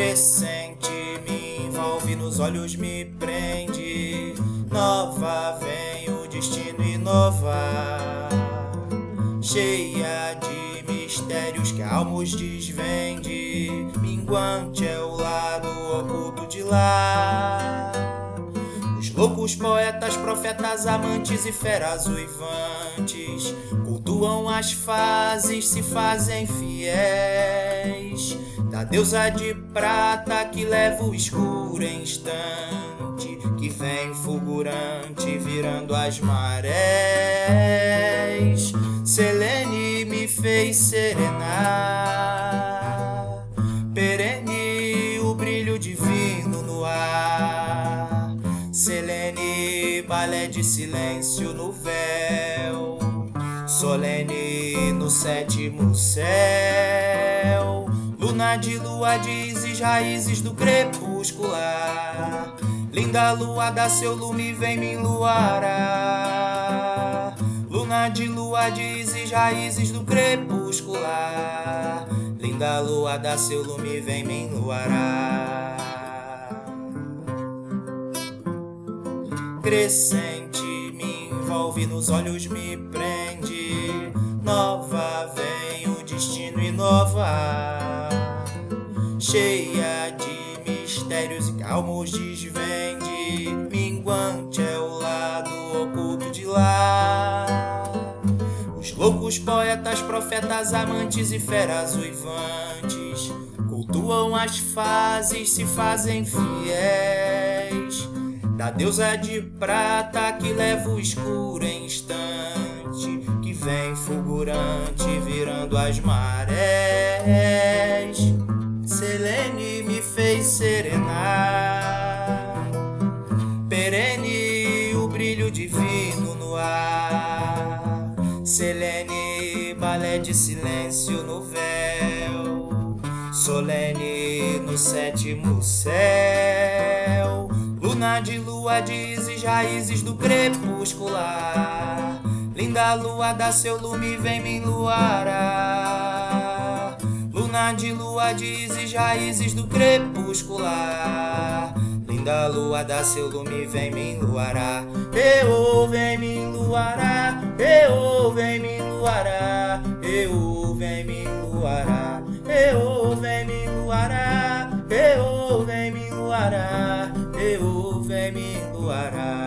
Crescente me envolve, nos olhos me prende. Nova vem o destino inovar. Cheia de mistérios que almos desvende. Minguante é o lado oculto de lá. Os loucos poetas, profetas, amantes e feras uivantes cultuam as fases, se fazem fiéis da deusa de prata que leva o escuro instante, que vem fulgurante virando as marés. Selene me fez serenar, perene o brilho divino no ar. Selene, balé de silêncio no véu, solene no sétimo céu. Luna de lua dizes raízes do crepuscular. Linda lua dá seu lume, vem me enluarar. Luna de lua dizes raízes do crepuscular. Linda lua dá seu lume, vem me enluarar. Crescente me envolve, nos olhos me prende. Nova vem o destino inovar. Cheia de mistérios e calmos desvende. Minguante é o lado oculto de lá. Os loucos poetas, profetas, amantes e feras uivantes cultuam as fases, se fazem fiéis da deusa de prata que leva o escuro em instante, que vem fulgurante virando as marés. Serenar, perene o brilho divino no ar. Selene, balé de silêncio no véu, solene no sétimo céu. Luna de lua dizes raízes do crepuscular. Linda lua dá seu lume, vem me enluarar. Luna de lua dizes raízes do crepuscular. Linda lua dá seu lume, vem me enluarar. Eu vem me enluarar. Eu vem me enluarar. Eu vem me enluarar. Eu vem me enluarar. Eu vem me enluarar. Eu vem me enluarar.